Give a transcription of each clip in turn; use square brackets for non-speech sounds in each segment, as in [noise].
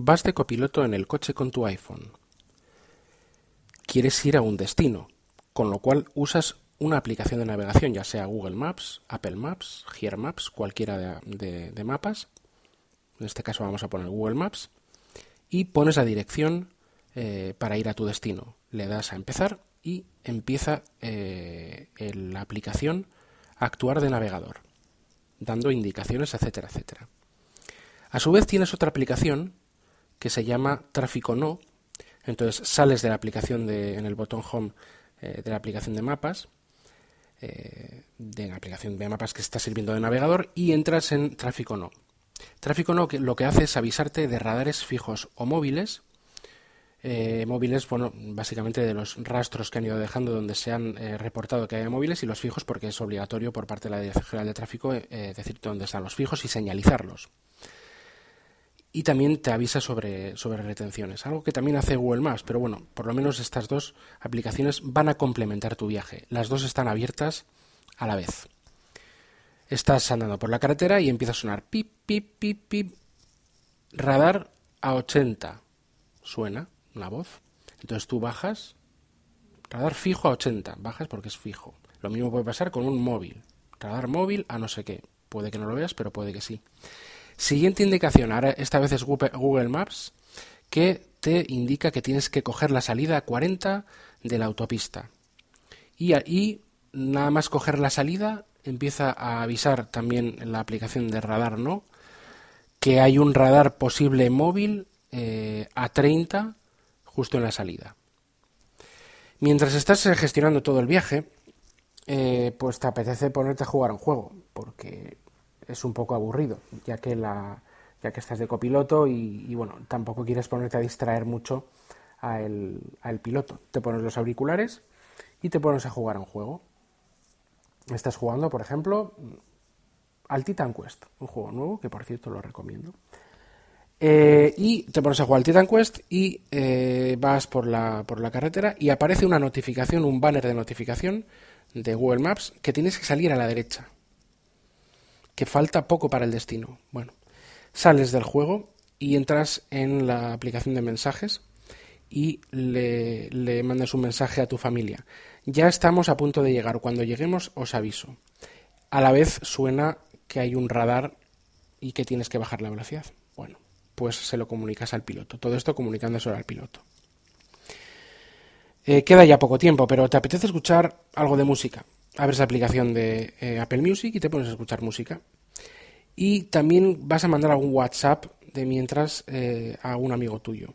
Vas de copiloto en el coche con tu iPhone. Quieres ir a un destino, con lo cual usas una aplicación de navegación, ya sea Google Maps, Apple Maps, Here Maps, cualquiera de, mapas. En este caso vamos a poner Google Maps. Y pones la dirección eh, para ir a tu destino. Le das a empezar y empieza eh, la aplicación a actuar de navegador, dando indicaciones, etcétera, etcétera. A su vez tienes otra aplicación que se llama Tráfico No. Entonces sales de la aplicación de, en el botón Home eh, de la aplicación de mapas, eh, de la aplicación de mapas que está sirviendo de navegador y entras en Tráfico No. Tráfico No lo que hace es avisarte de radares fijos o móviles eh, móviles, bueno, básicamente de los rastros que han ido dejando donde se han reportado que hay móviles y los fijos porque es obligatorio por parte de la Dirección General de Tráfico decirte dónde están los fijos y señalizarlos. Y también te avisa sobre, sobre retenciones, algo que también hace Google Maps, pero bueno, por lo menos estas dos aplicaciones van a complementar tu viaje. Las dos están abiertas a la vez. Estás andando por la carretera y empieza a sonar pip, pip, pip, pip. Radar a 80. Suena la voz. Entonces tú bajas, radar fijo a 80, bajas porque es fijo. Lo mismo puede pasar con un móvil, radar móvil a no sé qué. Puede que no lo veas, pero puede que sí. Siguiente indicación, ahora esta vez es Google Maps, que te indica que tienes que coger la salida 40 de la autopista. Y, ahí, nada más coger la salida, empieza a avisar también en la aplicación de radar, ¿no? Que hay un radar posible móvil eh, a 30 justo en la salida. Mientras estás eh, gestionando todo el viaje, eh, pues te apetece ponerte a jugar un juego, porque es un poco aburrido, ya que la, ya que estás de copiloto y, bueno, tampoco quieres ponerte a distraer mucho al, piloto. Te pones los auriculares y te pones a jugar un juego. Estás jugando, por ejemplo, al Titan Quest, un juego nuevo que por cierto lo recomiendo. Eh, y te pones a jugar al Titan Quest y eh, vas por la, por la carretera y aparece una notificación, un banner de notificación de Google Maps que tienes que salir a la derecha. Que falta poco para el destino. Bueno, sales del juego y entras en la aplicación de mensajes y le, le mandas un mensaje a tu familia. Ya estamos a punto de llegar. Cuando lleguemos os aviso. A la vez suena que hay un radar y que tienes que bajar la velocidad. Bueno, pues se lo comunicas al piloto. Todo esto comunicándoselo al piloto. Eh, queda ya poco tiempo, pero te apetece escuchar algo de música. Abres la aplicación de eh, Apple Music y te pones a escuchar música. Y también vas a mandar algún WhatsApp de mientras eh, a un amigo tuyo.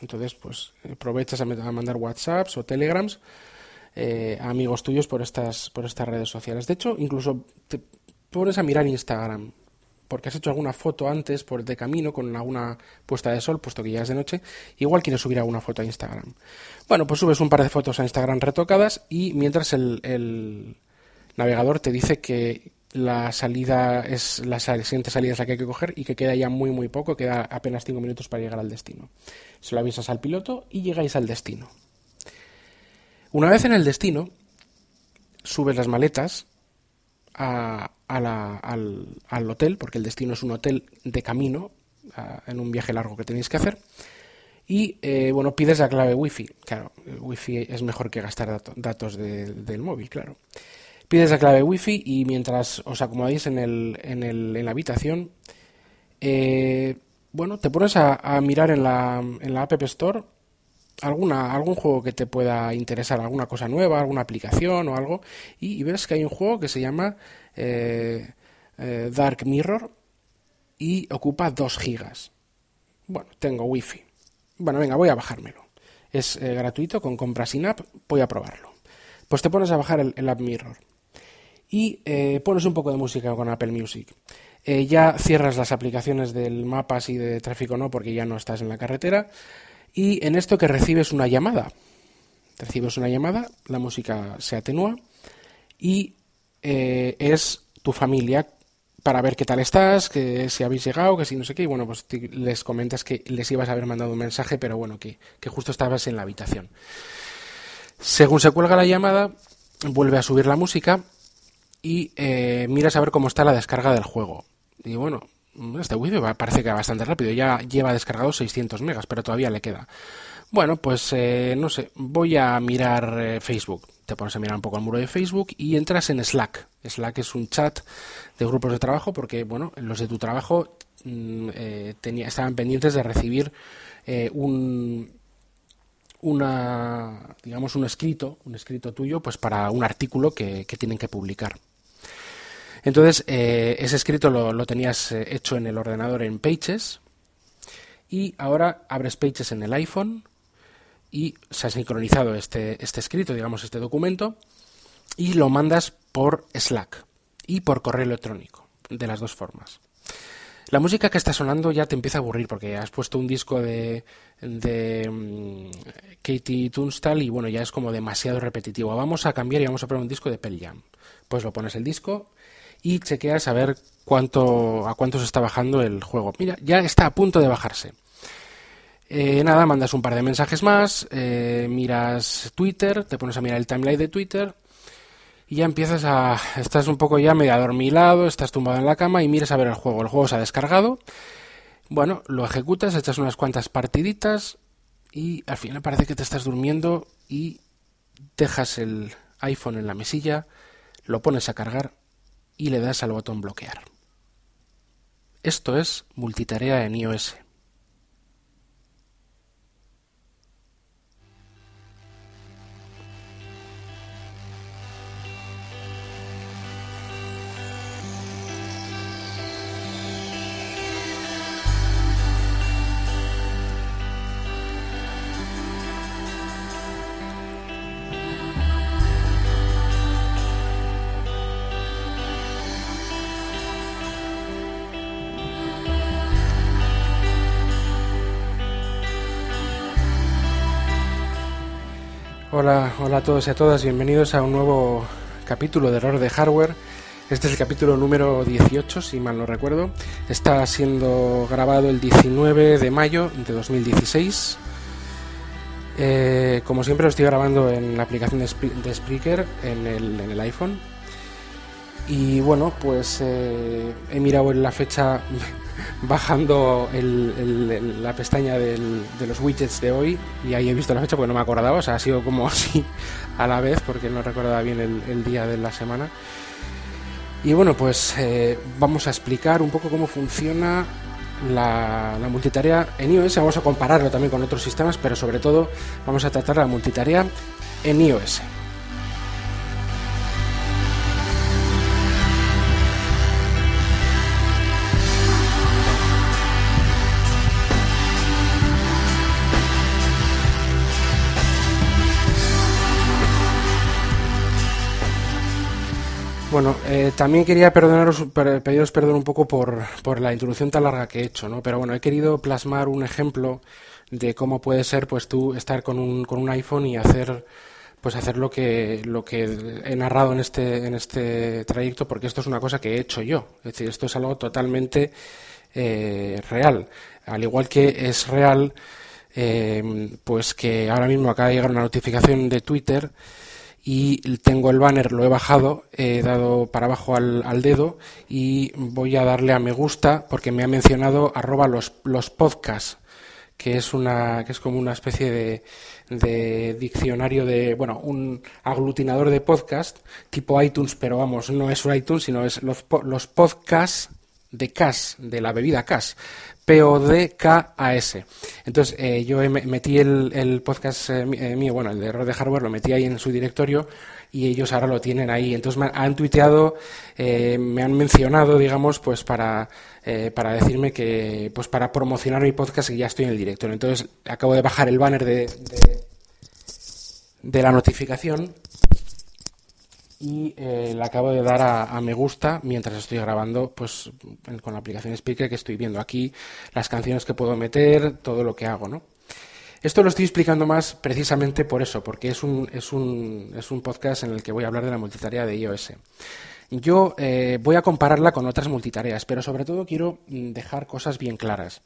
Entonces, pues aprovechas a mandar WhatsApps o Telegrams a amigos tuyos por estas, por estas redes sociales. De hecho, incluso te pones a mirar Instagram porque has hecho alguna foto antes por de camino con alguna puesta de sol, puesto que ya es de noche, igual quieres subir alguna foto a Instagram. Bueno, pues subes un par de fotos a Instagram retocadas y mientras el, navegador te dice que la salida es la siguiente salida es la que hay que coger y que queda ya muy muy poco, queda apenas 5 minutos para llegar al destino. Se lo avisas al piloto y llegáis al destino. Una vez en el destino, subes las maletas a, al, hotel, porque el destino es un hotel de camino, en un viaje largo que tenéis que hacer. Y eh, bueno, pides la clave wifi. Claro, wifi es mejor que gastar datos del móvil, claro. Pides la clave wifi y mientras os acomodáis en, el, en, el, en la habitación, eh, bueno, te pones a, mirar en la, en la App Store alguna, algún juego que te pueda interesar, alguna cosa nueva, alguna aplicación o algo, y, ves que hay un juego que se llama eh, eh, Dark Mirror y ocupa 2 gigas. Bueno, tengo wifi. Bueno, venga, voy a bajármelo. Es eh, gratuito, con compra sin app, voy a probarlo. Pues te pones a bajar el, App Mirror y pones un poco de música con Apple Music. ya cierras las aplicaciones del mapas y de tráfico no porque ya no estás en la carretera y en esto que recibes una llamada. Recibes una llamada, la música se atenúa y eh, es tu familia para ver qué tal estás, que si habéis llegado, que si no sé qué, y bueno, pues les comentas que les ibas a haber mandado un mensaje, pero bueno, que, justo estabas en la habitación. Según se cuelga la llamada, vuelve a subir la música y eh, miras a ver cómo está la descarga del juego. Y bueno, este vídeo parece que va bastante rápido, ya lleva descargado 600 megas, pero todavía le queda. Bueno, pues eh, no sé, voy a mirar eh, Facebook. Te pones a mirar un poco el muro de Facebook y entras en Slack. Slack es un chat de grupos de trabajo porque, bueno, los de tu trabajo mm, eh, estaban pendientes de recibir un, una, digamos, un escrito, un escrito tuyo, pues para un artículo que, tienen que publicar. Entonces, ese escrito lo, tenías hecho en el ordenador en Pages y ahora abres Pages en el iPhone y se ha sincronizado este, este escrito, digamos, este documento, y lo mandas por Slack y por correo electrónico, de las dos formas. La música que está sonando ya te empieza a aburrir porque has puesto un disco de, de mm, Katie Tunstall y bueno, ya es como demasiado repetitivo. Vamos a cambiar y vamos a poner un disco de Pearl Jam. Pues lo pones el disco y chequeas a ver cuánto, a cuánto se está bajando el juego. Mira, ya está a punto de bajarse. Eh, nada, mandas un par de mensajes más, eh, miras Twitter, te pones a mirar el timeline de Twitter y ya empiezas a... Estás un poco ya medio adormilado, estás tumbado en la cama y miras a ver el juego. El juego se ha descargado, bueno, lo ejecutas, echas unas cuantas partiditas y al final parece que te estás durmiendo y dejas el iPhone en la mesilla, lo pones a cargar y le das al botón bloquear. Esto es multitarea en iOS. Hola, hola a todos y a todas, bienvenidos a un nuevo capítulo de Error de Hardware. Este es el capítulo número 18, si mal no recuerdo. Está siendo grabado el 19 de mayo de 2016. Eh, como siempre lo estoy grabando en la aplicación de, Spreaker en el, iPhone. Y bueno, pues eh, he mirado en la fecha [laughs] bajando la pestaña de los widgets de hoy y ahí he visto la fecha porque no me acordaba, o sea, ha sido como [laughs] así a la vez porque no recordaba bien el, día de la semana. Y bueno, pues eh, vamos a explicar un poco cómo funciona la, la, multitarea en iOS. Vamos a compararlo también con otros sistemas, pero sobre todo vamos a tratar la multitarea en iOS. Bueno, eh, también quería perdonaros, pediros perdón un poco por, por, la introducción tan larga que he hecho, ¿no? Pero bueno, he querido plasmar un ejemplo de cómo puede ser, pues tú estar con un, con un iPhone y hacer, pues hacer lo que, lo que he narrado en este, en este trayecto, porque esto es una cosa que he hecho yo. Es decir, esto es algo totalmente eh, real. Al igual que es real, eh, pues que ahora mismo acaba de llegar una notificación de Twitter y tengo el banner, lo he bajado, he dado para abajo al, dedo y voy a darle a me gusta porque me ha mencionado arroba los, los podcasts que es una que es como una especie de, de, diccionario de bueno un aglutinador de podcast tipo iTunes pero vamos no es iTunes sino es los, los podcasts de CAS de la bebida CAS P-O-D-K-A-S. Entonces, eh, yo metí el, podcast eh, eh, mío, bueno, el de error de hardware, lo metí ahí en su directorio y ellos ahora lo tienen ahí. Entonces, me han tuiteado, me han mencionado, digamos, pues para, para decirme que, pues para promocionar mi podcast y ya estoy en el directorio. Entonces, acabo de bajar el banner de, de la notificación y eh, le acabo de dar a, me gusta mientras estoy grabando pues con la aplicación Speaker que estoy viendo aquí las canciones que puedo meter, todo lo que hago, ¿no? Esto lo estoy explicando más precisamente por eso, porque es un, es un, es un podcast en el que voy a hablar de la multitarea de iOS. Yo eh, voy a compararla con otras multitareas, pero sobre todo quiero mm, dejar cosas bien claras.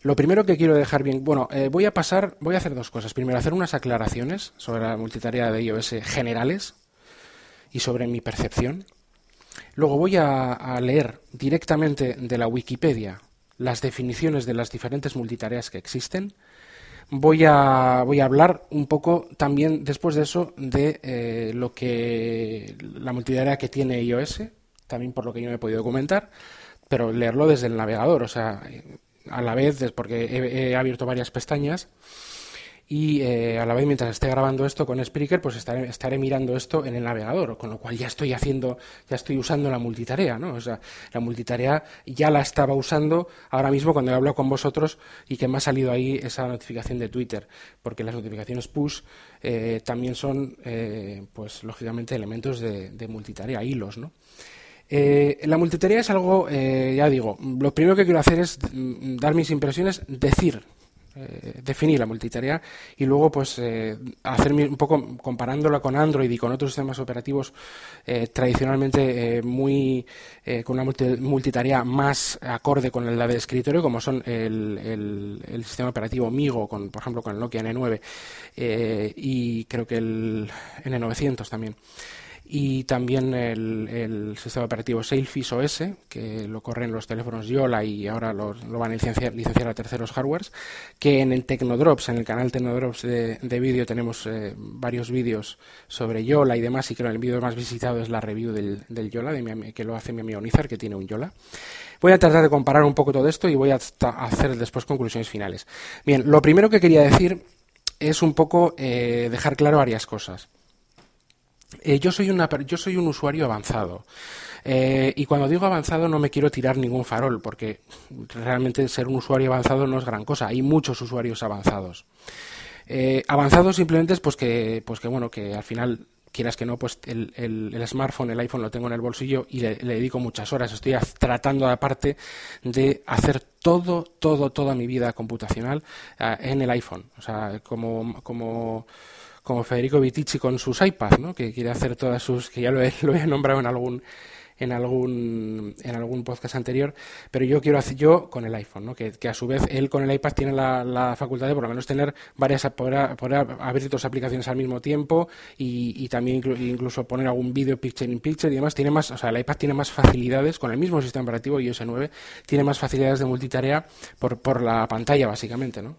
Lo primero que quiero dejar bien, bueno, eh, voy a pasar, voy a hacer dos cosas. Primero, hacer unas aclaraciones sobre la multitarea de iOS generales, y sobre mi percepción. Luego voy a, leer directamente de la Wikipedia las definiciones de las diferentes multitareas que existen. Voy a, voy a hablar un poco también después de eso de eh, lo que la multitarea que tiene iOS, también por lo que yo me he podido documentar, pero leerlo desde el navegador, o sea, a la vez, porque he abierto varias pestañas y eh, a la vez mientras esté grabando esto con Spreaker pues estaré, estaré, mirando esto en el navegador con lo cual ya estoy haciendo ya estoy usando la multitarea no o sea la multitarea ya la estaba usando ahora mismo cuando he hablado con vosotros y que me ha salido ahí esa notificación de Twitter porque las notificaciones push eh, también son eh, pues lógicamente elementos de, multitarea hilos no la multitarea es algo, ya digo, lo primero que quiero hacer es mm, dar mis impresiones, decir eh, definir la multitarea y luego pues eh, hacer un poco comparándola con Android y con otros sistemas operativos eh, tradicionalmente muy con una multitarea más acorde con la de escritorio como son el, el, sistema operativo Migo con por ejemplo con el Nokia N9 y creo que el N900 también y también el, sistema operativo Sailfish OS, que lo corren los teléfonos Yola y ahora lo, van a licenciar, a terceros hardwares, que en el Tecnodrops, en el canal Tecnodrops de, de vídeo tenemos eh, varios vídeos sobre Yola y demás, y creo que el vídeo más visitado es la review del, del Yola, que lo hace mi amigo Nizar, que tiene un Yola. Voy a tratar de comparar un poco todo esto y voy a hacer después conclusiones finales. Bien, lo primero que quería decir es un poco eh, dejar claro varias cosas. Eh, yo, soy una, yo soy un usuario avanzado. Eh, y cuando digo avanzado no me quiero tirar ningún farol, porque realmente ser un usuario avanzado no es gran cosa. Hay muchos usuarios avanzados. Eh, avanzado simplemente es pues que, pues que bueno, que al final quieras que no, pues el, el, smartphone, el iPhone lo tengo en el bolsillo y le, dedico muchas horas. Estoy tratando aparte de hacer todo, todo, toda mi vida computacional en el iPhone. O sea, como, como como Federico Vitici con sus iPads, ¿no? que quiere hacer todas sus, que ya lo he, [laughs] lo he nombrado en algún en algún en algún podcast anterior, pero yo quiero hacer yo con el iPhone, ¿no? que, a su vez él con el iPad tiene la, facultad de por lo menos tener varias poder, poder abrir dos aplicaciones al mismo tiempo y, también incluso poner algún vídeo picture in picture y demás tiene más, o sea, el iPad tiene más facilidades con el mismo sistema operativo iOS 9 tiene más facilidades de multitarea por, por la pantalla básicamente, ¿no?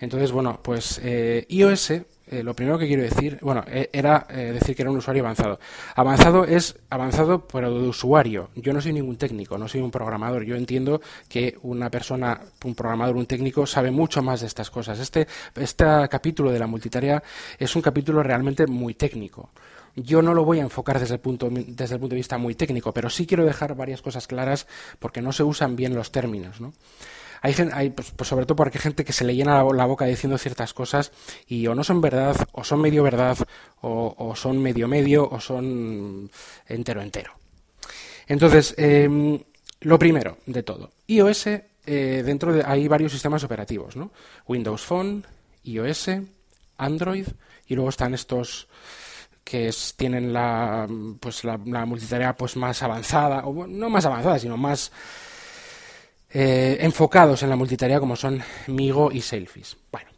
Entonces, bueno, pues eh, iOS eh, lo primero que quiero decir, bueno, eh, era eh, decir que era un usuario avanzado. Avanzado es avanzado, pero de usuario. Yo no soy ningún técnico, no soy un programador. Yo entiendo que una persona, un programador, un técnico, sabe mucho más de estas cosas. Este, este capítulo de la multitarea es un capítulo realmente muy técnico. Yo no lo voy a enfocar desde el, punto, desde el punto de vista muy técnico, pero sí quiero dejar varias cosas claras porque no se usan bien los términos. ¿no? Hay, hay pues, pues, sobre todo porque hay gente que se le llena la, boca diciendo ciertas cosas y o no son verdad, o son medio verdad, o, son medio medio, o son entero entero. Entonces, em, lo primero de todo, iOS, eh, dentro de hay varios sistemas operativos, ¿no? Windows Phone, iOS, Android, y luego están estos que tienen la pues la, multitarea pues más avanzada o no más avanzada sino más eh, enfocados en la multitarea como son Migo y Sailfish. Bueno,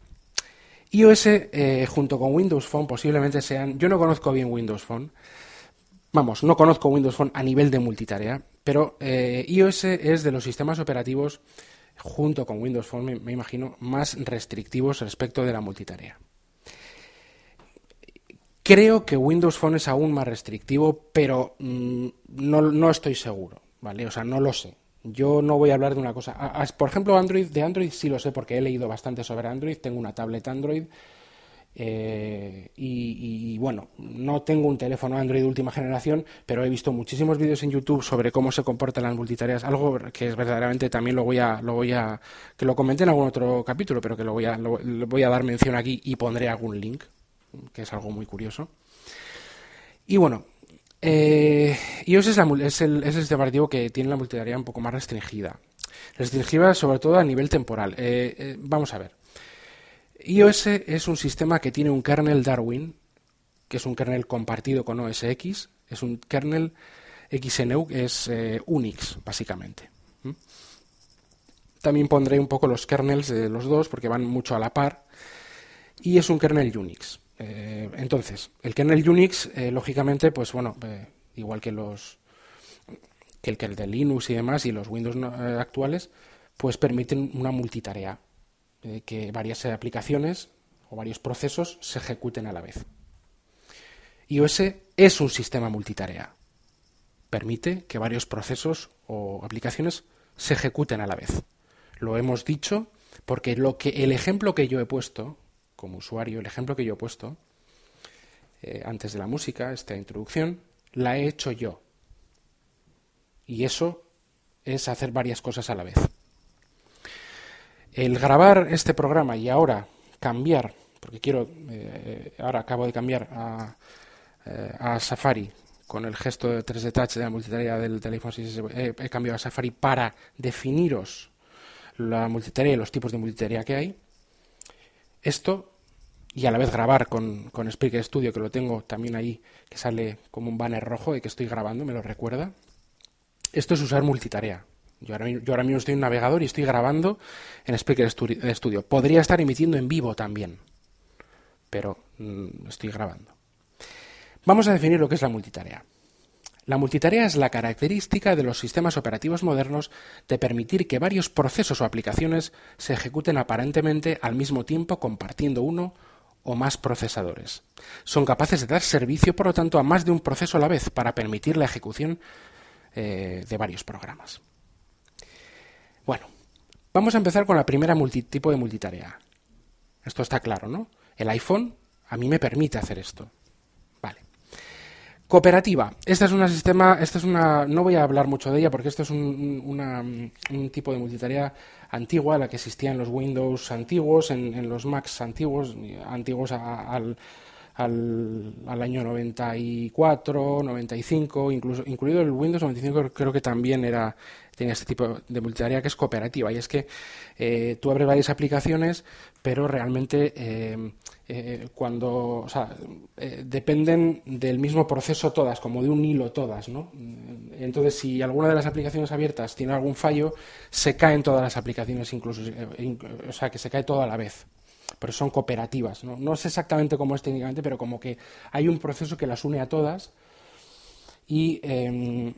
iOS eh, junto con Windows Phone posiblemente sean, yo no conozco bien Windows Phone, vamos, no conozco Windows Phone a nivel de multitarea, pero eh, iOS es de los sistemas operativos junto con Windows Phone, me, imagino, más restrictivos respecto de la multitarea. Creo que Windows Phone es aún más restrictivo, pero mm, no, no, estoy seguro, ¿vale? O sea, no lo sé. Yo no voy a hablar de una cosa. por ejemplo, Android, de Android sí lo sé porque he leído bastante sobre Android. Tengo una tablet Android. Eh, y, bueno, no tengo un teléfono Android de última generación, pero he visto muchísimos vídeos en YouTube sobre cómo se comportan las multitareas, algo que es verdaderamente también lo voy a, lo voy a, que lo comenté en algún otro capítulo, pero que lo voy a, lo, voy a dar mención aquí y pondré algún link, que es algo muy curioso. Y bueno, eh, iOS es, es, el, es sistema operativo que tiene la multitarea un poco más restringida. Restringida sobre todo a nivel temporal. Eh, eh, vamos a ver. iOS es un sistema que tiene un kernel Darwin, que es un kernel compartido con OS X. Es un kernel XNU, es eh, Unix, básicamente. También pondré un poco los kernels de los dos porque van mucho a la par. Y es un kernel Unix. Eh, entonces, el kernel Unix, eh, lógicamente, pues bueno, eh, igual que los que el que el de Linux y demás y los Windows actuales, pues permiten una multitarea, que varias aplicaciones o varios procesos se ejecuten a la vez. iOS es un sistema multitarea. Permite que varios procesos o aplicaciones se ejecuten a la vez. Lo hemos dicho porque lo que el ejemplo que yo he puesto como usuario, el ejemplo que yo he puesto eh, antes de la música, esta introducción, la he hecho yo. Y eso es hacer varias cosas a la vez. El grabar este programa y ahora cambiar, porque quiero, eh, ahora acabo de cambiar a, eh, a, Safari con el gesto de 3D Touch de la multitarea del teléfono, he, he cambiado a Safari para definiros la multitarea y los tipos de multitarea que hay. Esto y a la vez grabar con, con Studio, que lo tengo también ahí, que sale como un banner rojo de que estoy grabando, me lo recuerda. Esto es usar multitarea. Yo ahora, yo ahora mismo estoy en un navegador y estoy grabando en Spreaker Studio. Podría estar emitiendo en vivo también, pero mm, estoy grabando. Vamos a definir lo que es la multitarea. La multitarea es la característica de los sistemas operativos modernos de permitir que varios procesos o aplicaciones se ejecuten aparentemente al mismo tiempo compartiendo uno o más procesadores. Son capaces de dar servicio, por lo tanto, a más de un proceso a la vez para permitir la ejecución eh, de varios programas. Bueno, vamos a empezar con la primera tipo de multitarea. Esto está claro, ¿no? El iPhone a mí me permite hacer esto. Cooperativa. Esta es una sistema, esta es una, no voy a hablar mucho de ella porque esto es un, tipo de multitarea antigua, la que existía en los Windows antiguos, en, los Macs antiguos, antiguos al, al, al, año 94, 95, incluso incluido el Windows 95 creo que también era tenía este tipo de multitarea que es cooperativa y es que eh, tú abres varias aplicaciones pero realmente eh, eh, cuando o sea, dependen del mismo proceso todas como de un hilo todas ¿no? entonces si alguna de las aplicaciones abiertas tiene algún fallo se caen todas las aplicaciones incluso o sea que se cae todo a la vez pero son cooperativas. ¿no? sé exactamente cómo es técnicamente, pero como que hay un proceso que las une a todas y, em,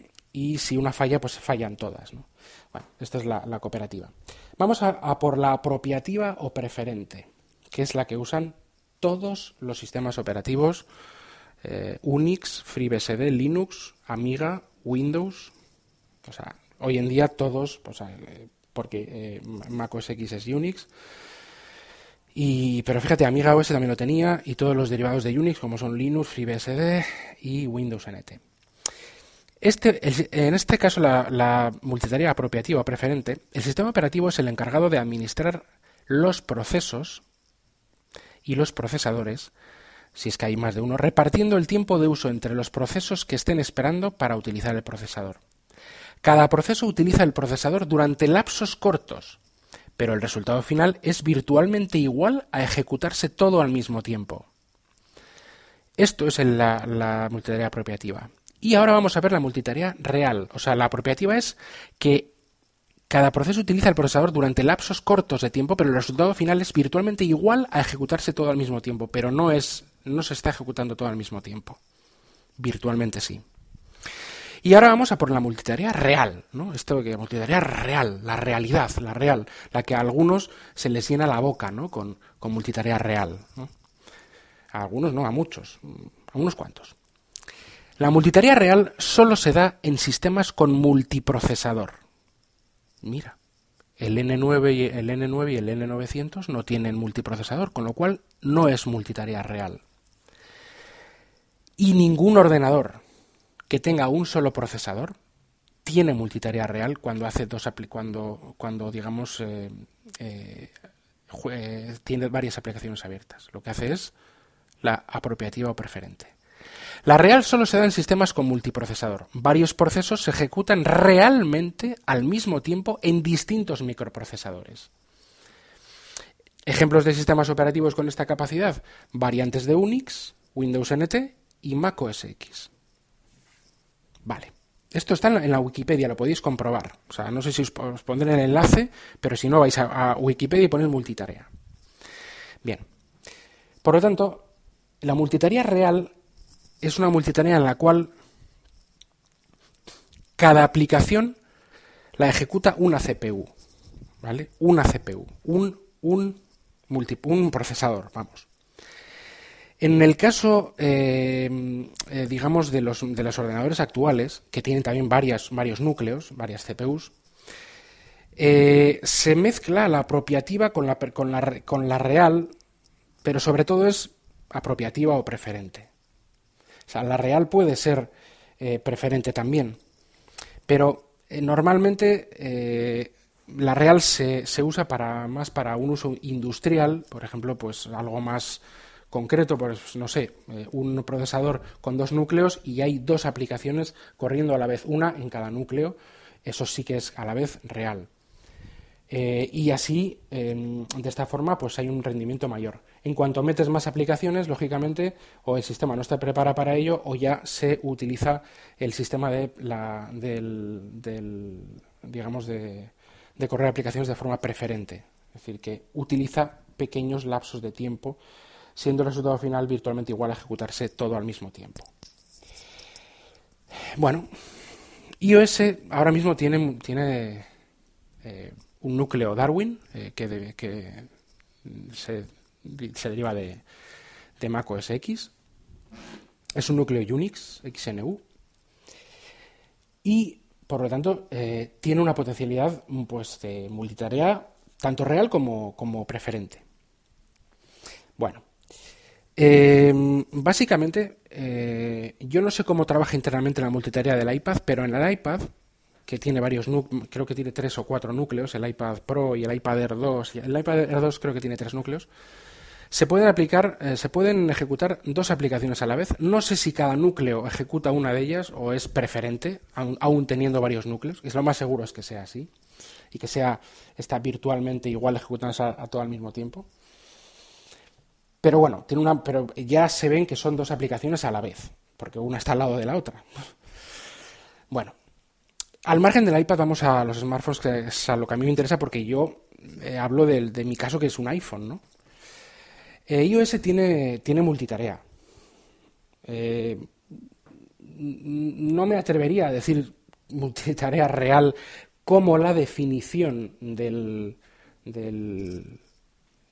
si una falla, pues fallan todas. ¿no? Bueno, esta es la, cooperativa. Vamos a, por la apropiativa o preferente, que es la que usan todos los sistemas operativos eh, Unix, FreeBSD, Linux, Amiga, Windows. O sea, hoy en día todos, pues, eh, porque eh, Mac OS X es Unix, y, pero fíjate, Amiga OS también lo tenía y todos los derivados de Unix como son Linux, FreeBSD y Windows NT. Este, en este caso, la, la multitarea apropiativa preferente, el sistema operativo es el encargado de administrar los procesos y los procesadores, si es que hay más de uno, repartiendo el tiempo de uso entre los procesos que estén esperando para utilizar el procesador. Cada proceso utiliza el procesador durante lapsos cortos, pero el resultado final es virtualmente igual a ejecutarse todo al mismo tiempo. Esto es la, la multitarea apropiativa. Y ahora vamos a ver la multitarea real. O sea, la apropiativa es que cada proceso utiliza el procesador durante lapsos cortos de tiempo, pero el resultado final es virtualmente igual a ejecutarse todo al mismo tiempo, pero no es no se está ejecutando todo al mismo tiempo. Virtualmente sí. Y ahora vamos a por la multitarea real, ¿no? Esto que multitarea real, la realidad, la real, la que a algunos se les llena la boca, ¿no? Con, multitarea real, A algunos no, a muchos, a unos cuantos. La multitarea real solo se da en sistemas con multiprocesador. Mira, el N9 y el N9 y el N900 no tienen multiprocesador, con lo cual no es multitarea real. Y ningún ordenador, que tenga un solo procesador tiene multitarea real cuando hace dos cuando cuando digamos eh, eh, tiene varias aplicaciones abiertas. Lo que hace es la apropiativa o preferente. La real solo se da en sistemas con multiprocesador. Varios procesos se ejecutan realmente al mismo tiempo en distintos microprocesadores. Ejemplos de sistemas operativos con esta capacidad: variantes de Unix, Windows NT y Mac OS X. Vale. Esto está en la Wikipedia, lo podéis comprobar. O sea, no sé si os, pondré el enlace, pero si no vais a, Wikipedia y ponéis multitarea. Bien. Por lo tanto, la multitarea real es una multitarea en la cual Cada aplicación la ejecuta una CPU, ¿vale? Una CPU, un, un, un procesador, vamos. En el caso, eh, eh, digamos, de los, de los ordenadores actuales, que tienen también varias, varios núcleos, varias CPUs, eh, se mezcla la apropiativa con la, con, la, con la real, pero sobre todo es apropiativa o preferente. O sea, la real puede ser preferente también, pero normalmente la real se, se, usa para más para un uso industrial, por ejemplo, pues algo más concreto, pues no sé, eh, un procesador con dos núcleos y hay dos aplicaciones corriendo a la vez, una en cada núcleo, eso sí que es a la vez real. Eh, y así, de esta forma, pues hay un rendimiento mayor. En cuanto metes más aplicaciones, lógicamente, o el sistema no está preparado para ello, o ya se utiliza el sistema de la, del, digamos, de, de correr aplicaciones de forma preferente. Es decir, que utiliza pequeños lapsos de tiempo siendo el resultado final virtualmente igual a ejecutarse todo al mismo tiempo. Bueno, iOS ahora mismo tiene, tiene eh, un núcleo Darwin eh, que, que se, deriva de, de Mac OS X. Es un núcleo Unix, XNU. Y, por lo tanto, eh, tiene una potencialidad pues, de multitarea tanto real como, como preferente. Bueno, Em, básicamente, eh, yo no sé cómo trabaja internamente la multitarea del iPad, pero en el iPad, que tiene varios, creo que tiene tres o cuatro núcleos, el iPad Pro y el iPad Air 2, y el iPad Air 2 creo que tiene tres núcleos, se pueden aplicar, eh, se pueden ejecutar dos aplicaciones a la vez. No sé si cada núcleo ejecuta una de ellas o es preferente, aún, teniendo varios núcleos. Es lo más seguro es que sea así y que sea está virtualmente igual ejecutándose a todo al mismo tiempo. Pero bueno, tiene una, pero ya se ven que son dos aplicaciones a la vez, porque una está al lado de la otra. Bueno, al margen del iPad vamos a los smartphones, que es a lo que a mí me interesa, porque yo eh, hablo de, mi caso que es un iPhone, ¿no? Eh, iOS tiene, tiene multitarea. Eh, no me atrevería a decir multitarea real como la definición del, del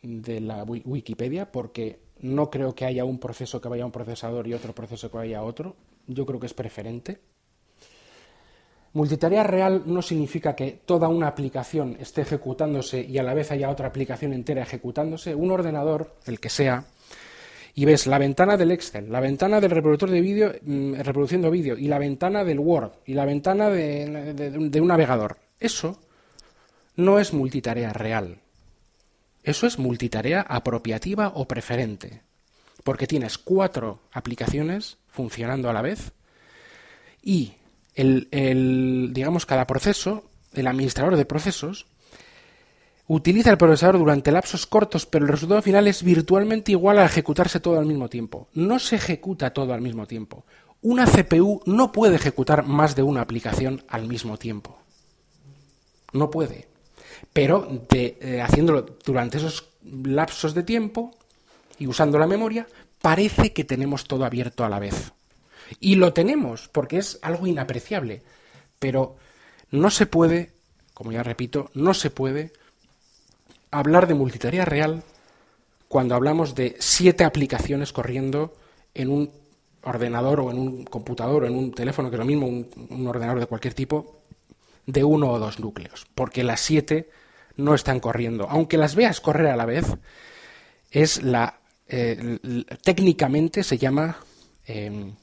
de la Wikipedia porque no creo que haya un proceso que vaya a un procesador y otro proceso que vaya a otro. Yo creo que es preferente. Multitarea real no significa que toda una aplicación esté ejecutándose y a la vez haya otra aplicación entera ejecutándose. Un ordenador, el que sea, y ves la ventana del Excel, la ventana del reproductor de vídeo mm, reproduciendo vídeo y la ventana del Word y la ventana de un navegador. Eso no es multitarea real. Eso es multitarea apropiativa o preferente, porque tienes cuatro aplicaciones funcionando a la vez y el, digamos, cada proceso, el administrador de procesos, utiliza el procesador durante lapsos cortos, pero el resultado final es virtualmente igual a ejecutarse todo al mismo tiempo. No se ejecuta todo al mismo tiempo. Una CPU no puede ejecutar más de una aplicación al mismo tiempo. No puede pero de, eh, haciéndolo durante esos lapsos de tiempo y usando la memoria, parece que tenemos todo abierto a la vez. Y lo tenemos, porque es algo inapreciable, pero no se puede, como ya repito, no se puede hablar de multitarea real cuando hablamos de siete aplicaciones corriendo en un ordenador o en un computador o en un teléfono, que es lo mismo, un ordenador de cualquier tipo, de uno o dos núcleos, porque las siete no están corriendo. Aunque las veas correr a la vez, es la eh, técnicamente se llama em,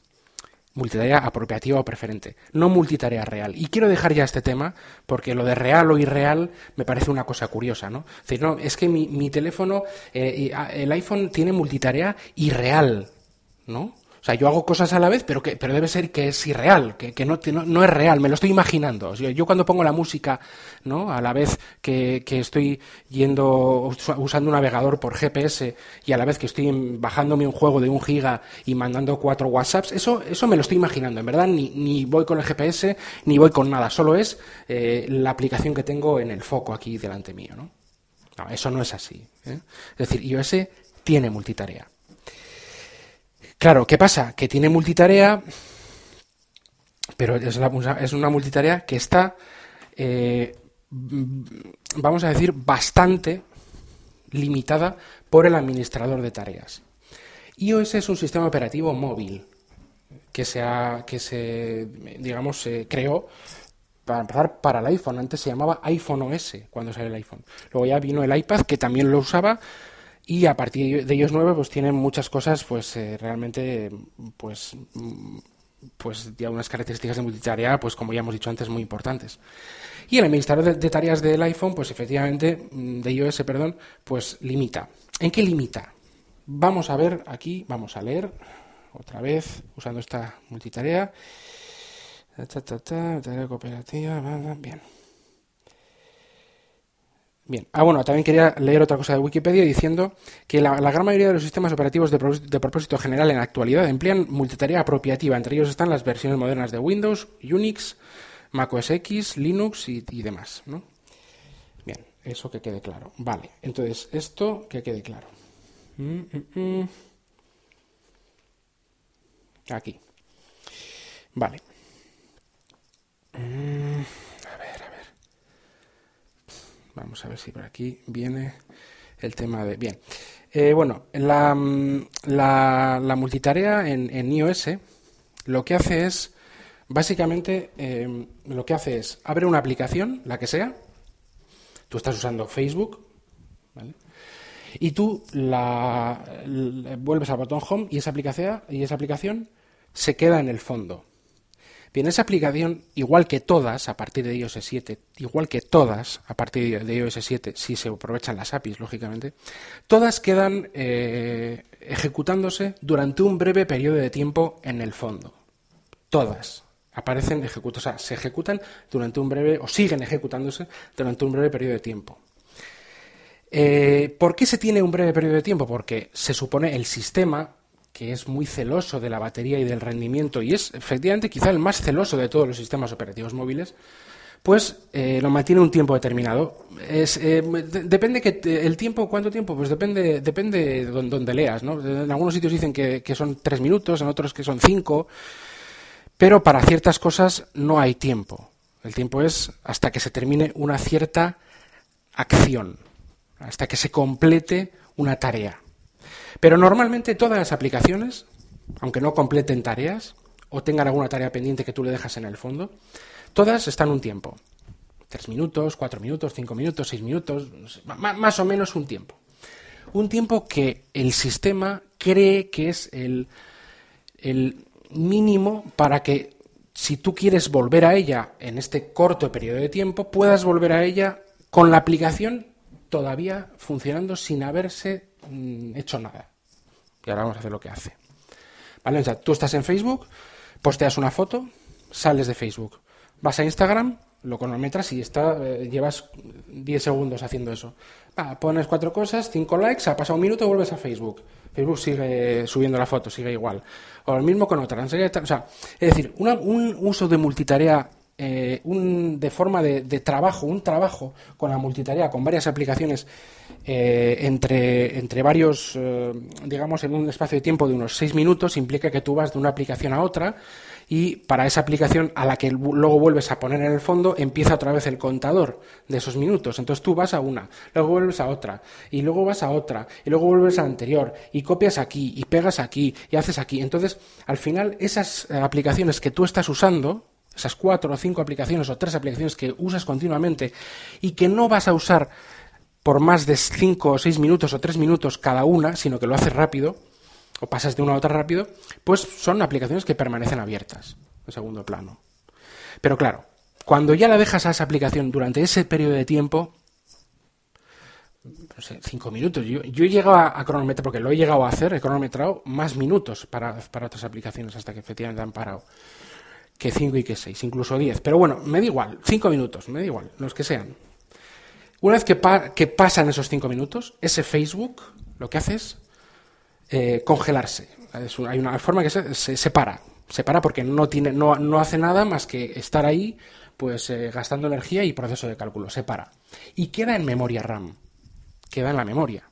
multitarea apropiativa o preferente, no multitarea real. Y quiero dejar ya este tema porque lo de real o irreal me parece una cosa curiosa, ¿no? Es, decir, no, es que mi, teléfono, eh, el iPhone tiene multitarea irreal, ¿no? O sea, yo hago cosas a la vez, pero que pero debe ser que es irreal, que, que no, no, es real, me lo estoy imaginando. Yo, cuando pongo la música, ¿no? A la vez que, que, estoy yendo, usando un navegador por GPS y a la vez que estoy bajándome un juego de un giga y mandando cuatro WhatsApps, eso, eso me lo estoy imaginando. En verdad, ni, ni voy con el GPS, ni voy con nada. Solo es eh, la aplicación que tengo en el foco aquí delante mío, ¿no? No, eso no es así. ¿eh? Es decir, iOS tiene multitarea. Claro, ¿qué pasa? Que tiene multitarea pero es, una multitarea que está, eh, vamos a decir, bastante limitada por el administrador de tareas. iOS es un sistema operativo móvil que se, que se digamos, se creó para empezar para el iPhone. Antes se llamaba iPhone OS cuando salió el iPhone. Luego ya vino el iPad que también lo usaba y a partir de ellos nueve pues tienen muchas cosas pues eh, realmente pues pues ya unas características de multitarea pues como ya hemos dicho antes muy importantes. Y el administrador de, tareas del iPhone pues efectivamente mm, de iOS, perdón, pues limita. ¿En qué limita? Vamos a ver aquí, vamos a leer otra vez usando esta multitarea. tarea cooperativa, bien. Bien. Ah, bueno, también quería leer otra cosa de Wikipedia diciendo que la, gran mayoría de los sistemas operativos de, propósito general en la actualidad emplean multitarea apropiativa. Entre ellos están las versiones modernas de Windows, Unix, Mac OS X, Linux y, demás. ¿no? Bien, eso que quede claro. Vale, entonces esto que quede claro. Mm, mm, mm. Aquí. Vale. Vamos a ver si por aquí viene el tema de... Bien. Eh, bueno, la, la, multitarea en, iOS lo que hace es, básicamente, em, lo que hace es, abre una aplicación, la que sea, tú estás usando Facebook. Y tú la, vuelves al botón Home y esa aplicación, y esa aplicación se queda en el fondo. Bien, esa aplicación, igual que todas a partir de iOS 7, igual que todas a partir de iOS 7, si se aprovechan las APIs, lógicamente, todas quedan eh, ejecutándose durante un breve periodo de tiempo en el fondo. Todas aparecen ejecutadas, o sea, se ejecutan durante un breve, o siguen ejecutándose durante un breve periodo de tiempo. Eh, ¿Por qué se tiene un breve periodo de tiempo? Porque se supone el sistema que es muy celoso de la batería y del rendimiento y es efectivamente quizá el más celoso de todos los sistemas operativos móviles, pues eh, lo mantiene un tiempo determinado. Es, eh, depende que el tiempo, ¿cuánto tiempo? Pues depende, depende de donde, leas, ¿no? En algunos sitios dicen que, que, son tres minutos, en otros que son cinco, pero para ciertas cosas no hay tiempo. El tiempo es hasta que se termine una cierta acción, hasta que se complete una tarea. Pero normalmente todas las aplicaciones, aunque no completen tareas o tengan alguna tarea pendiente que tú le dejas en el fondo, todas están un tiempo. Tres minutos, cuatro minutos, cinco minutos, seis minutos, más o menos un tiempo. Un tiempo que el sistema cree que es el, mínimo para que si tú quieres volver a ella en este corto periodo de tiempo, puedas volver a ella con la aplicación todavía funcionando sin haberse mm, hecho nada. Y ahora vamos a hacer lo que hace. ¿Vale? Tú estás en Facebook, posteas una foto, sales de Facebook, vas a Instagram, lo cronometras y está, eh, llevas 10 segundos haciendo eso. pones cuatro cosas, cinco likes, ha pasado un minuto, vuelves a Facebook. Facebook sigue subiendo la foto, sigue igual. O lo mismo con otra. O sea, es decir, un uso de multitarea eh, un, de forma de, trabajo, un trabajo con la multitarea, con varias aplicaciones eh, entre, entre varios, eh, digamos, en un espacio de tiempo de unos seis minutos, implica que tú vas de una aplicación a otra y para esa aplicación a la que luego vuelves a poner en el fondo empieza otra vez el contador de esos minutos. Entonces tú vas a una, luego vuelves a otra y luego vas a otra y luego vuelves a la anterior y copias aquí y pegas aquí y haces aquí. Entonces al final esas aplicaciones que tú estás usando esas cuatro o cinco aplicaciones o tres aplicaciones que usas continuamente y que no vas a usar por más de cinco o seis minutos o tres minutos cada una, sino que lo haces rápido o pasas de una a otra rápido, pues son aplicaciones que permanecen abiertas en segundo plano. Pero claro, cuando ya la dejas a esa aplicación durante ese periodo de tiempo, no sé, cinco minutos. Yo, he llegado a, cronometrar, porque lo he llegado a hacer, he cronometrado más minutos para, para otras aplicaciones hasta que efectivamente han parado que 5 y que 6, incluso 10. Pero bueno, me da igual, 5 minutos, me da igual, los que sean. Una vez que, que pasan esos 5 minutos, ese Facebook lo que hace es eh, congelarse. hay una forma que se, se, se, para, se para porque no hace nada más que estar ahí pues eh, gastando energía y proceso de cálculo, se para. Y queda en memoria RAM, queda en la memoria.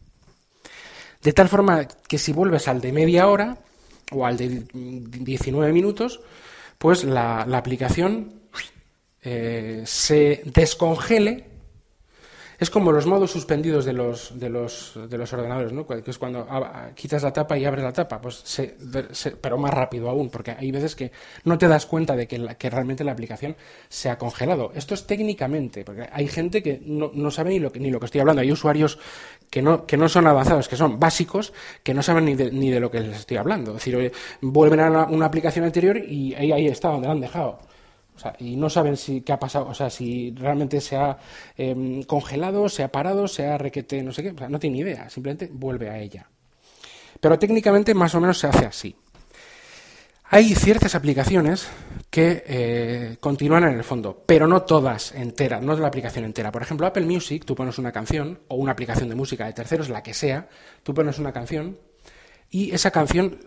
De tal forma que si vuelves al de media hora o al de 19 minutos, pues la, aplicación eh, se descongele es como los modos suspendidos de los, de los, de los ordenadores, ¿no? que es cuando quitas la tapa y abres la tapa, pues se, pero más rápido aún, porque hay veces que no te das cuenta de que, que, realmente la aplicación se ha congelado. Esto es técnicamente, porque hay gente que no, no sabe ni lo, que, ni lo que estoy hablando. Hay usuarios que no, que no son avanzados, que son básicos, que no saben ni de, ni de lo que les estoy hablando. Es decir, vuelven a una, aplicación anterior y ahí, ahí está, donde la han dejado y no saben si qué ha pasado, o sea, si realmente se ha em, congelado, se ha parado, se ha requete, no sé qué, o sea, no tiene idea, simplemente vuelve a ella. Pero técnicamente más o menos se hace así. Hay ciertas aplicaciones que eh, continúan en el fondo, pero no todas enteras, no es la aplicación entera. Por ejemplo, Apple Music, tú pones una canción o una aplicación de música de terceros, la que sea, tú pones una canción y esa canción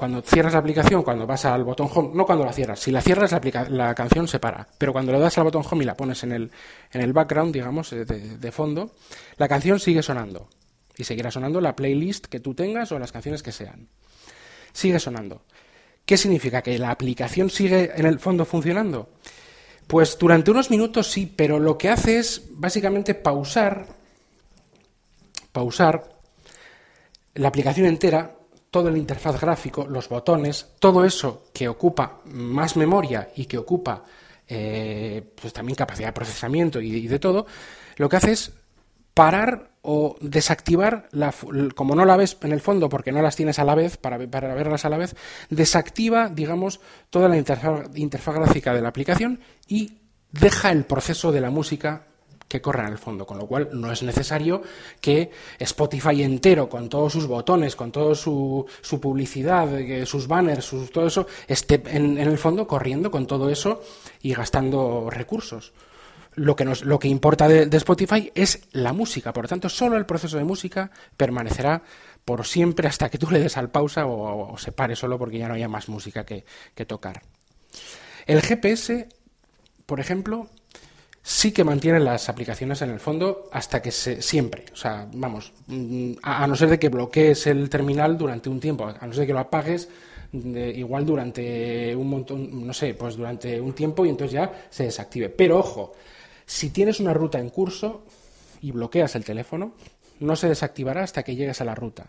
cuando cierras la aplicación, cuando vas al botón home, no cuando la cierras, si la cierras la, la canción se para, pero cuando le das al botón home y la pones en el, en el background, digamos, de, fondo, la canción sigue sonando y seguirá sonando la playlist que tú tengas o las canciones que sean. Sigue sonando. ¿Qué significa? ¿Que la aplicación sigue en el fondo funcionando? Pues durante unos minutos sí, pero lo que hace es básicamente pausar, pausar la aplicación entera todo el interfaz gráfico, los botones, todo eso que ocupa más memoria y que ocupa eh, pues también capacidad de procesamiento y, de todo, lo que hace es parar o desactivar, la, como no la ves en el fondo porque no las tienes a la vez, para, para verlas a la vez, desactiva, digamos, toda la interfaz gráfica de la aplicación y deja el proceso de la música que corran en el fondo, con lo cual no es necesario que Spotify entero, con todos sus botones, con toda su, su, publicidad, sus banners, todo eso, esté en, el fondo corriendo con todo eso y gastando recursos. Lo que, nos, lo que importa de, Spotify es la música, por lo tanto, solo el proceso de música permanecerá por siempre hasta que tú le des al pausa o, se pare solo porque ya no haya más música que, que tocar. El GPS, por ejemplo, sí que mantienen las aplicaciones en el fondo hasta que se siempre, o sea, vamos, mm, a, no ser de que bloquees el terminal durante un tiempo, a no ser de que lo apagues igual durante un montón, no sé, pues durante un tiempo y entonces ya se desactive. Pero ojo, si tienes una ruta en curso y bloqueas el teléfono, no se desactivará hasta que llegues a la ruta.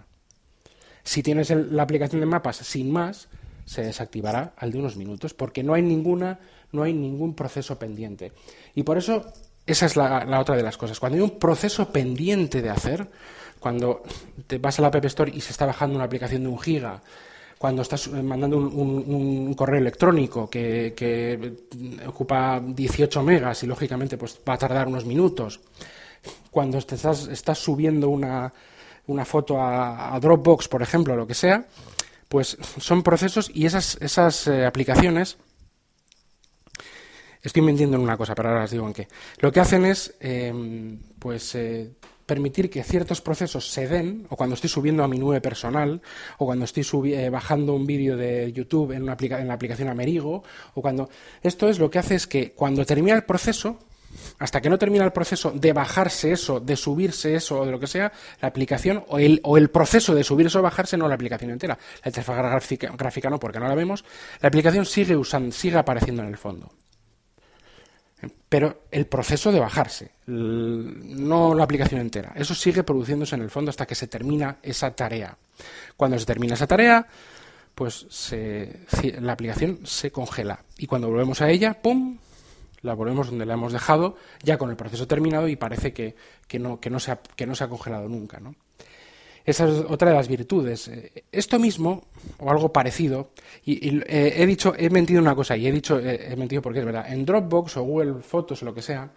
Si tienes la aplicación de mapas sin más, se desactivará al de unos minutos, porque no hay ninguna no hay ningún proceso pendiente. Y por eso, esa es la, otra de las cosas. Cuando hay un proceso pendiente de hacer, cuando te vas a la App Store y se está bajando una aplicación de un giga, cuando estás mandando un, correo electrónico que, ocupa 18 megas y lógicamente pues va a tardar unos minutos, cuando estás, estás subiendo una, foto a, Dropbox, por ejemplo, lo que sea, pues son procesos y esas, esas eh, aplicaciones Estoy mintiendo en una cosa, pero ahora os digo en qué. Lo que hacen es, em, pues, eh, permitir que ciertos procesos se den, o cuando estoy subiendo a mi nube personal, o cuando estoy eh, bajando un vídeo de YouTube en, una en la aplicación Amerigo, o cuando... Esto es lo que hace es que cuando termina el proceso, hasta que no termina el proceso de bajarse eso, de subirse eso o de lo que sea, la aplicación o el, o el proceso de subir eso o bajarse, no la aplicación entera. La interfaz gráfica, gráfica no, porque no la vemos. La aplicación sigue usando, sigue apareciendo en el fondo pero el proceso de bajarse, no la aplicación entera. Eso sigue produciéndose en el fondo hasta que se termina esa tarea. Cuando se termina esa tarea, pues la aplicación se congela. Y cuando volvemos a ella, ¡pum! La volvemos donde la hemos dejado, ya con el proceso terminado y parece que, no, que, no, se ha, que no se ha congelado nunca. ¿no? Esa es otra de las virtudes. Eh, esto mismo, o algo parecido, y, eh, he dicho, he mentido una cosa, y he dicho, eh, he mentido porque es verdad, en Dropbox o Google Fotos o lo que sea,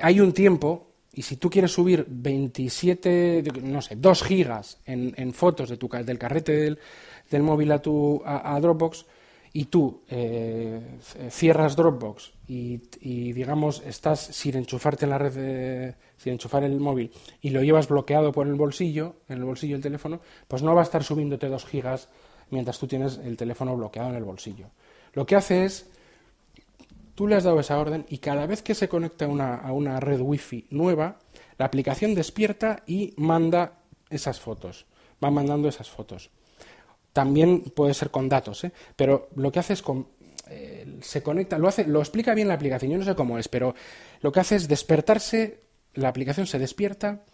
hay un tiempo, y si tú quieres subir 27, no sé, 2 gigas en, fotos de tu, del carrete del, móvil a, tu, a Dropbox, y tú eh, cierras Dropbox y, digamos estás sin enchufarte en la red sin enchufar el móvil y lo llevas bloqueado por el bolsillo en el bolsillo del teléfono pues no va a estar subiéndote dos gigas mientras tú tienes el teléfono bloqueado en el bolsillo. Lo que hace es tú le has dado esa orden y cada vez que se conecta una, a una red wifi nueva la aplicación despierta y manda esas fotos va mandando esas fotos también puede ser con datos, ¿eh? pero lo que hace es con, eh, se conecta, lo hace, lo explica bien la aplicación, yo no sé cómo es, pero lo que hace es despertarse, la aplicación se despierta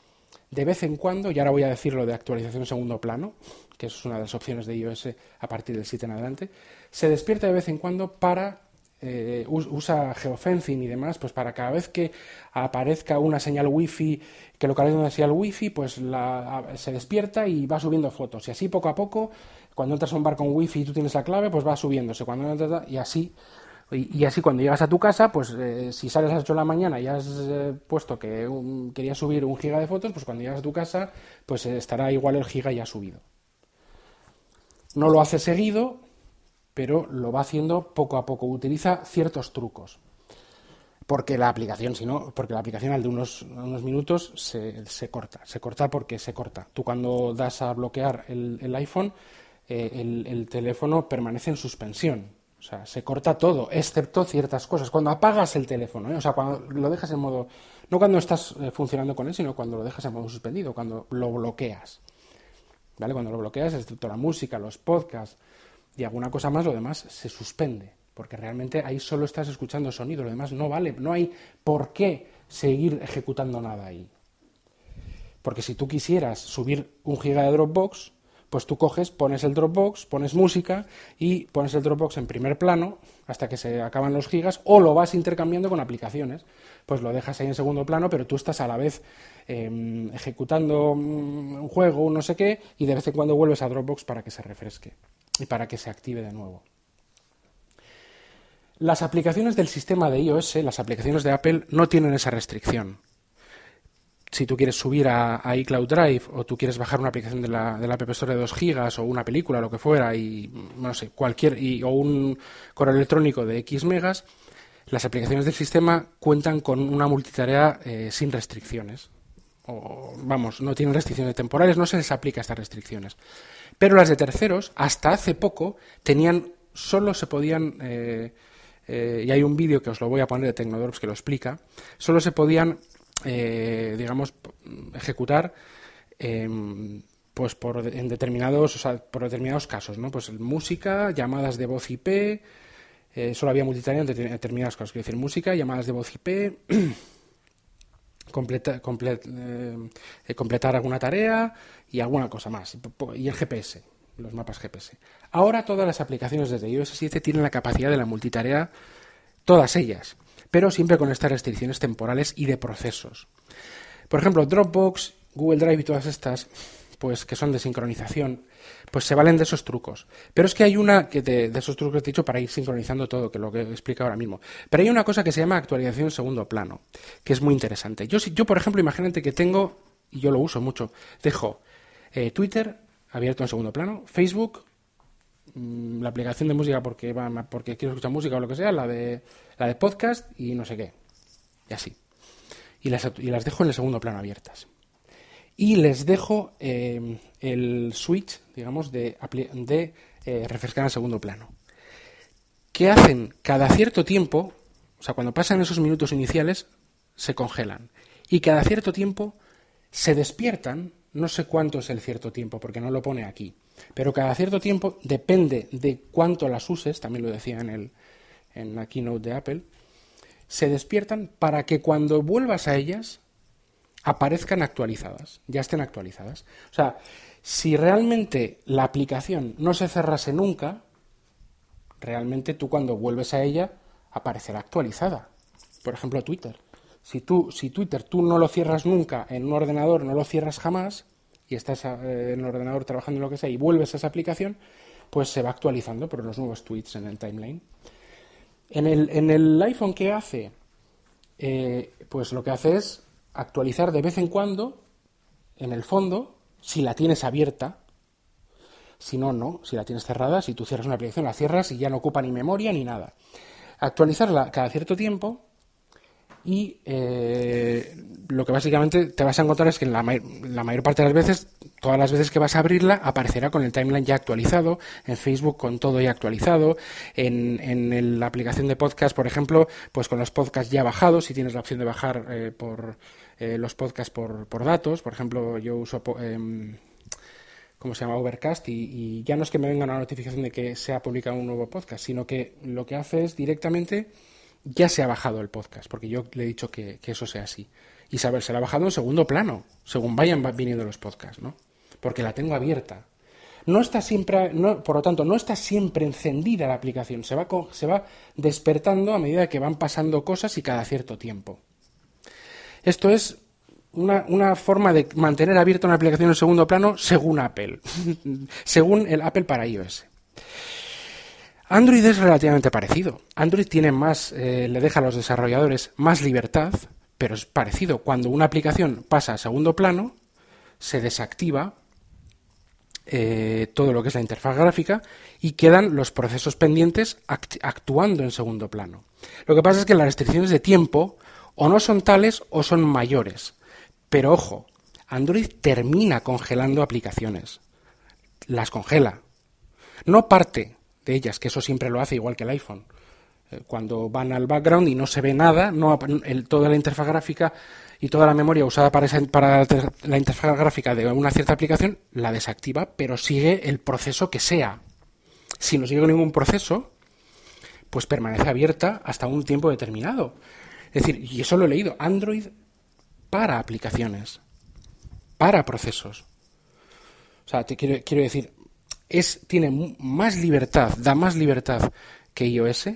de vez en cuando, y ahora voy a decir lo de actualización en segundo plano, que es una de las opciones de iOS a partir del 7 en adelante, se despierta de vez en cuando para eh, usa geofencing y demás, pues para cada vez que aparezca una señal wifi que localiza una señal wifi, pues la, se despierta y va subiendo fotos. Y así poco a poco, cuando entras a un bar con wifi y tú tienes la clave, pues va subiéndose. Y así y, así cuando llegas a tu casa, pues eh, si sales a las 8 de la mañana y has eh, puesto que querías subir un giga de fotos, pues cuando llegas a tu casa, pues estará igual el giga ya subido. No lo hace seguido, pero lo va haciendo poco a poco. Utiliza ciertos trucos. Porque la aplicación, si no, porque la aplicación al de unos, minutos se, corta. Se corta porque se corta. Tú cuando das a bloquear el, iPhone, eh, el, teléfono permanece en suspensión. O sea, se corta todo, excepto ciertas cosas. Cuando apagas el teléfono, ¿eh? o sea, cuando lo dejas en modo. No cuando estás eh, funcionando con él, sino cuando lo dejas en modo suspendido, cuando lo bloqueas. ¿Vale? Cuando lo bloqueas, excepto la música, los podcasts, y alguna cosa más, lo demás se suspende, porque realmente ahí solo estás escuchando sonido, lo demás no vale, no hay por qué seguir ejecutando nada ahí. Porque si tú quisieras subir un giga de Dropbox, pues tú coges, pones el Dropbox, pones música y pones el Dropbox en primer plano hasta que se acaban los gigas o lo vas intercambiando con aplicaciones. Pues lo dejas ahí en segundo plano, pero tú estás a la vez em, ejecutando mm, un juego, un no sé qué, y de vez en cuando vuelves a Dropbox para que se refresque y para que se active de nuevo. Las aplicaciones del sistema de iOS, las aplicaciones de Apple, no tienen esa restricción. Si tú quieres subir a, iCloud Drive o tú quieres bajar una aplicación de la, de la App Store de 2 gigas o una película, lo que fuera, y no sé, cualquier, o un correo electrónico de X megas, las aplicaciones del sistema cuentan con una multitarea eh, sin restricciones. O, vamos, no tienen restricciones temporales, no se les aplica estas restricciones. Pero las de terceros, hasta hace poco, tenían, solo se podían, eh, eh, y hay un vídeo que os lo voy a poner de Tecnodrops que lo explica, solo se podían, eh, digamos, ejecutar em, pues por, en determinados, o sea, por determinados casos, ¿no? Pues música, llamadas de voz IP, solo había multitarea en determinados casos, quiero decir, música, llamadas de voz IP, [clears throat] completar alguna tarea, y alguna cosa más. Y el GPS, los mapas GPS. Ahora todas las aplicaciones desde iOS 7 tienen la capacidad de la multitarea, todas ellas, pero siempre con estas restricciones temporales y de procesos. Por ejemplo, Dropbox, Google Drive y todas estas, pues que son de sincronización, pues se valen de esos trucos. Pero es que hay una que de, esos trucos que he dicho para ir sincronizando todo, que es lo que explico ahora mismo. Pero hay una cosa que se llama actualización en segundo plano, que es muy interesante. Yo, yo por ejemplo, imagínate que tengo, y yo lo uso mucho, dejo eh, Twitter, abierto en segundo plano. Facebook, la aplicación de música porque, porque quiero escuchar música o lo que sea, la de, la de podcast y no sé qué. Y así. Y las, y las dejo en el segundo plano abiertas. Y les dejo eh, el switch, digamos, de, de eh, refrescar en segundo plano. ¿Qué hacen? Cada cierto tiempo, o sea, cuando pasan esos minutos iniciales, se congelan. Y cada cierto tiempo se despiertan no sé cuánto es el cierto tiempo, porque no lo pone aquí. Pero cada cierto tiempo depende de cuánto las uses, también lo decía en, el, en la keynote de Apple, se despiertan para que cuando vuelvas a ellas aparezcan actualizadas, ya estén actualizadas. O sea, si realmente la aplicación no se cerrase nunca, realmente tú cuando vuelves a ella aparecerá actualizada. Por ejemplo, Twitter. Si, tú, si Twitter tú no lo cierras nunca en un ordenador, no lo cierras jamás, y estás eh, en el ordenador trabajando en lo que sea y vuelves a esa aplicación, pues se va actualizando por los nuevos tweets en el timeline. En el, en el iPhone, ¿qué hace? Eh, pues lo que hace es actualizar de vez en cuando, en el fondo, si la tienes abierta, si no, no, si la tienes cerrada, si tú cierras una aplicación, la cierras y ya no ocupa ni memoria ni nada. Actualizarla cada cierto tiempo y eh, lo que básicamente te vas a encontrar es que la, la, mayor parte de las veces, todas las veces que vas a abrirla, aparecerá con el timeline ya actualizado, en Facebook con todo ya actualizado, en, en la aplicación de podcast, por ejemplo, pues con los podcasts ya bajados, si tienes la opción de bajar eh, por eh, los podcasts por, por, datos, por ejemplo, yo uso... Em, como se llama Overcast, y, ya no es que me venga una notificación de que se ha publicado un nuevo podcast, sino que lo que hace es directamente ya se ha bajado el podcast, porque yo le he dicho que, eso sea así. Y saber, se la ha bajado en segundo plano, según vayan viniendo los podcasts, ¿no? Porque la tengo abierta. No está siempre, por lo tanto, no está siempre encendida la aplicación, se va, se va despertando a medida que van pasando cosas y cada cierto tiempo. Esto es una, una, forma de mantener abierta una aplicación en segundo plano según Apple, [laughs] según el Apple para iOS. Android es relativamente parecido. Android tiene más, eh, le deja a los desarrolladores más libertad, pero es parecido. Cuando una aplicación pasa a segundo plano, se desactiva eh, todo lo que es la interfaz gráfica y quedan los procesos pendientes actuando en segundo plano. Lo que pasa es que las restricciones de tiempo o no son tales o son mayores. Pero ojo, Android termina congelando aplicaciones. Las congela. No parte de ellas, que eso siempre lo hace igual que el iPhone. Eh, cuando van al background y no se ve nada, no, toda la interfaz gráfica y toda la memoria usada para, para la interfaz gráfica de una cierta aplicación la desactiva, pero sigue el proceso que sea. Si no sigue ningún proceso, pues permanece abierta hasta un tiempo determinado. Es decir, y eso lo he leído, Android para aplicaciones, para procesos. O sea, te quiero, quiero decir, tiene más libertad, da más libertad que iOS,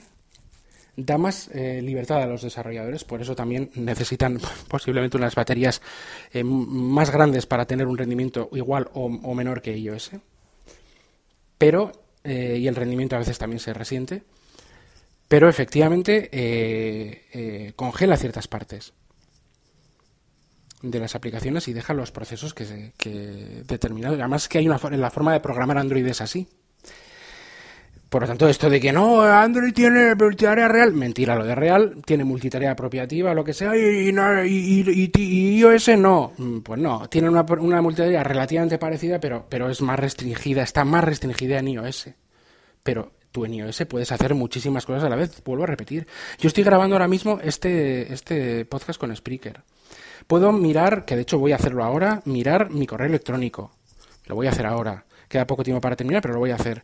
da más eh, libertad a los desarrolladores, por eso también necesitan [laughs] posiblemente unas baterías eh, más grandes para tener un rendimiento igual o, menor que iOS. Pero, eh, y el rendimiento a veces también se resiente, pero efectivamente congela ciertas partes de las aplicaciones y deja los procesos que, que determinados. Además que hay una la forma de programar Android es así. Por lo tanto, esto de que no, Android tiene multitarea real, mentira, lo de real tiene multitarea apropiativa, lo que sea, y, y, y, iOS no. Mm, pues no, tiene una, una multitarea relativamente parecida, pero, pero es más restringida, está más restringida en iOS. Pero tú en iOS puedes hacer muchísimas cosas a la vez, vuelvo a repetir. Yo estoy grabando ahora mismo este, este podcast con Spreaker. Puedo mirar, que de hecho voy a hacerlo ahora, mirar mi correo electrónico. Lo voy a hacer ahora. Queda poco tiempo para terminar, pero lo voy a hacer.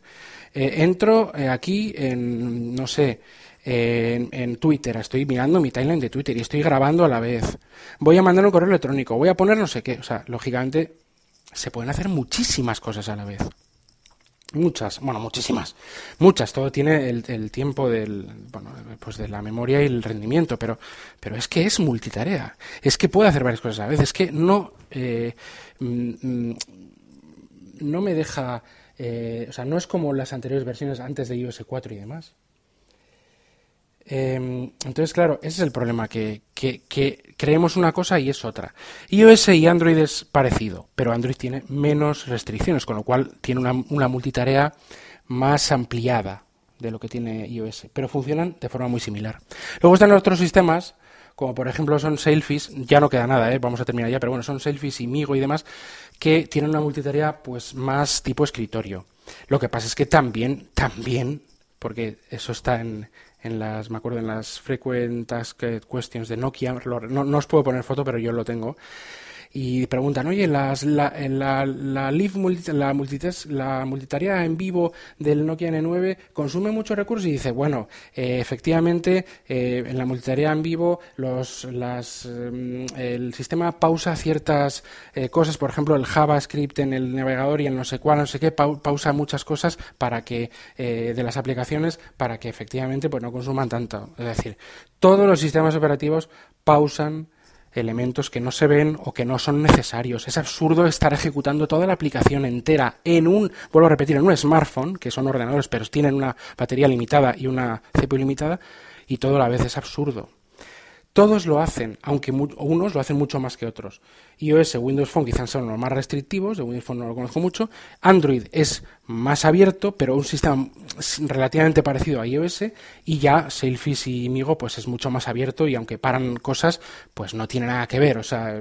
Eh, entro eh, aquí en, no sé, en, Twitter. Estoy mirando mi timeline de Twitter y estoy grabando a la vez. Voy a mandar un correo electrónico. Voy a poner no sé qué. O sea, lógicamente se pueden hacer muchísimas cosas a la vez. Muchas, bueno, muchísimas, muchas. Todo tiene el, tiempo del, bueno, pues de la memoria y el rendimiento, pero, pero es que es multitarea. Es que puede hacer varias cosas a la vez. Es que no, eh, mm, mm, no me deja, eh, o sea, no es como las anteriores versiones antes de iOS 4 y demás. Em, entonces, claro, ese es el problema, que, creemos una cosa y es otra. iOS y Android es parecido, pero Android tiene menos restricciones, con lo cual tiene una, multitarea más ampliada de lo que tiene iOS, pero funcionan de forma muy similar. Luego están otros sistemas, como por ejemplo son Selfies, ya no queda nada, ¿eh? vamos a terminar ya, pero bueno, son Selfies y Migo y demás, que tienen una multitarea pues más tipo escritorio. Lo que pasa es que también, también, porque eso está en, en las, me acuerdo, en las frequent task questions de Nokia, no, no os puedo poner foto, pero yo lo tengo, y preguntan, oye, las, la, la, la, la, multitest, la multitarea en vivo del Nokia N9 consume muchos recursos y dice, bueno, eh, efectivamente, eh, en la multitarea en vivo los, las, mm, el sistema pausa ciertas eh, cosas, por ejemplo, el JavaScript en el navegador y en no sé cuál, no sé qué, pausa muchas cosas para que, de las aplicaciones para que efectivamente pues no consuman tanto. Es decir, todos los sistemas operativos pausan elementos que no se ven o que no son necesarios. Es absurdo estar ejecutando toda la aplicación entera en un, vuelvo a repetir, en un smartphone, que son ordenadores, pero tienen una batería limitada y una CPU limitada, y todo a la vez es absurdo. Todos lo hacen, aunque unos lo hacen mucho más que otros. iOS, Windows Phone quizás son los más restrictivos, de Windows Phone no lo conozco mucho. Android es más abierto, pero un sistema relativamente parecido a iOS. Y ya Sailfish y Migo pues es mucho más abierto y aunque paran cosas, pues no tiene nada que ver. O sea,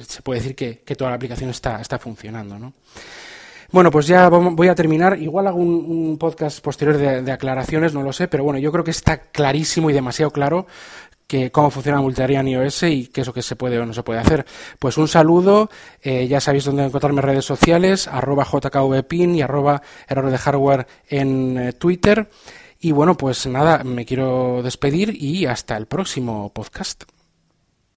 se puede decir que, toda la aplicación está, funcionando, ¿no? Bueno, pues ya voy a terminar. Igual hago un, podcast posterior de, aclaraciones, no lo sé, pero bueno, yo creo que está clarísimo y demasiado claro que cómo funciona Multitarea en iOS y qué es lo que se puede o no se puede hacer. Pues un saludo, eh, ya sabéis dónde encontrarme en redes sociales, arroba jkvpin y arroba error de hardware en eh, Twitter. Y bueno, pues nada, me quiero despedir y hasta el próximo podcast.